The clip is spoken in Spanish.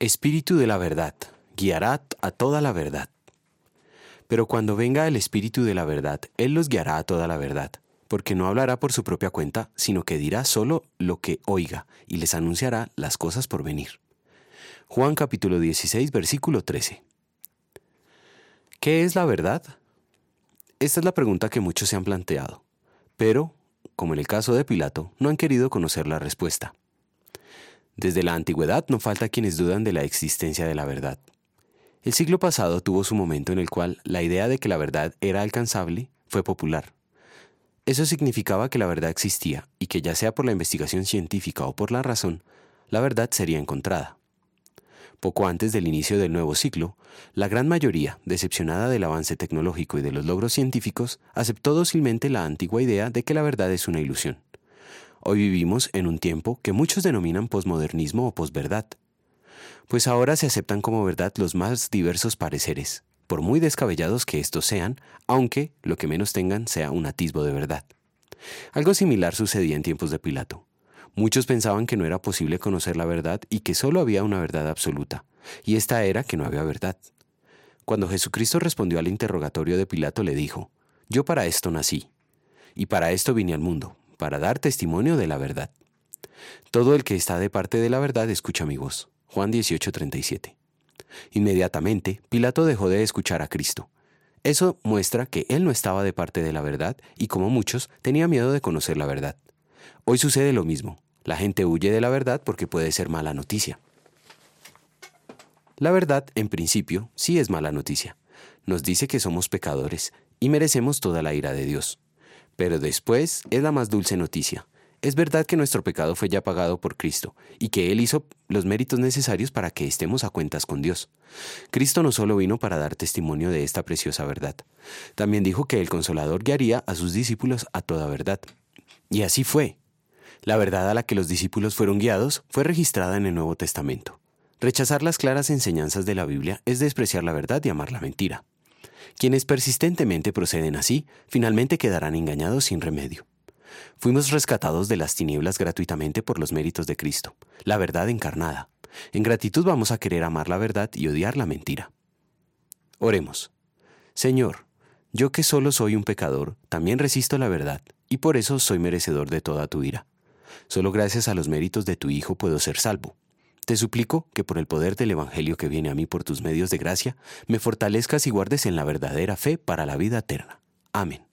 Espíritu de la verdad, guiará a toda la verdad. Pero cuando venga el Espíritu de la verdad, Él los guiará a toda la verdad, porque no hablará por su propia cuenta, sino que dirá solo lo que oiga, y les anunciará las cosas por venir. Juan capítulo 16, versículo 13. ¿Qué es la verdad? Esta es la pregunta que muchos se han planteado, pero, como en el caso de Pilato, no han querido conocer la respuesta. Desde la antigüedad no falta quienes dudan de la existencia de la verdad. El siglo pasado tuvo su momento en el cual la idea de que la verdad era alcanzable fue popular. Eso significaba que la verdad existía y que ya sea por la investigación científica o por la razón, la verdad sería encontrada. Poco antes del inicio del nuevo ciclo, la gran mayoría, decepcionada del avance tecnológico y de los logros científicos, aceptó dócilmente la antigua idea de que la verdad es una ilusión. Hoy vivimos en un tiempo que muchos denominan posmodernismo o posverdad. Pues ahora se aceptan como verdad los más diversos pareceres, por muy descabellados que estos sean, aunque lo que menos tengan sea un atisbo de verdad. Algo similar sucedía en tiempos de Pilato. Muchos pensaban que no era posible conocer la verdad y que solo había una verdad absoluta, y esta era que no había verdad. Cuando Jesucristo respondió al interrogatorio de Pilato le dijo, Yo para esto nací, y para esto vine al mundo, para dar testimonio de la verdad. Todo el que está de parte de la verdad escucha mi voz. Juan 18:37. Inmediatamente, Pilato dejó de escuchar a Cristo. Eso muestra que él no estaba de parte de la verdad y como muchos tenía miedo de conocer la verdad. Hoy sucede lo mismo. La gente huye de la verdad porque puede ser mala noticia. La verdad, en principio, sí es mala noticia. Nos dice que somos pecadores y merecemos toda la ira de Dios. Pero después es la más dulce noticia. Es verdad que nuestro pecado fue ya pagado por Cristo y que Él hizo los méritos necesarios para que estemos a cuentas con Dios. Cristo no solo vino para dar testimonio de esta preciosa verdad, también dijo que el consolador guiaría a sus discípulos a toda verdad. Y así fue. La verdad a la que los discípulos fueron guiados fue registrada en el Nuevo Testamento. Rechazar las claras enseñanzas de la Biblia es despreciar la verdad y amar la mentira. Quienes persistentemente proceden así, finalmente quedarán engañados sin remedio. Fuimos rescatados de las tinieblas gratuitamente por los méritos de Cristo, la verdad encarnada. En gratitud vamos a querer amar la verdad y odiar la mentira. Oremos. Señor, yo que solo soy un pecador, también resisto la verdad, y por eso soy merecedor de toda tu ira. Solo gracias a los méritos de tu Hijo puedo ser salvo. Te suplico que por el poder del Evangelio que viene a mí por tus medios de gracia, me fortalezcas y guardes en la verdadera fe para la vida eterna. Amén.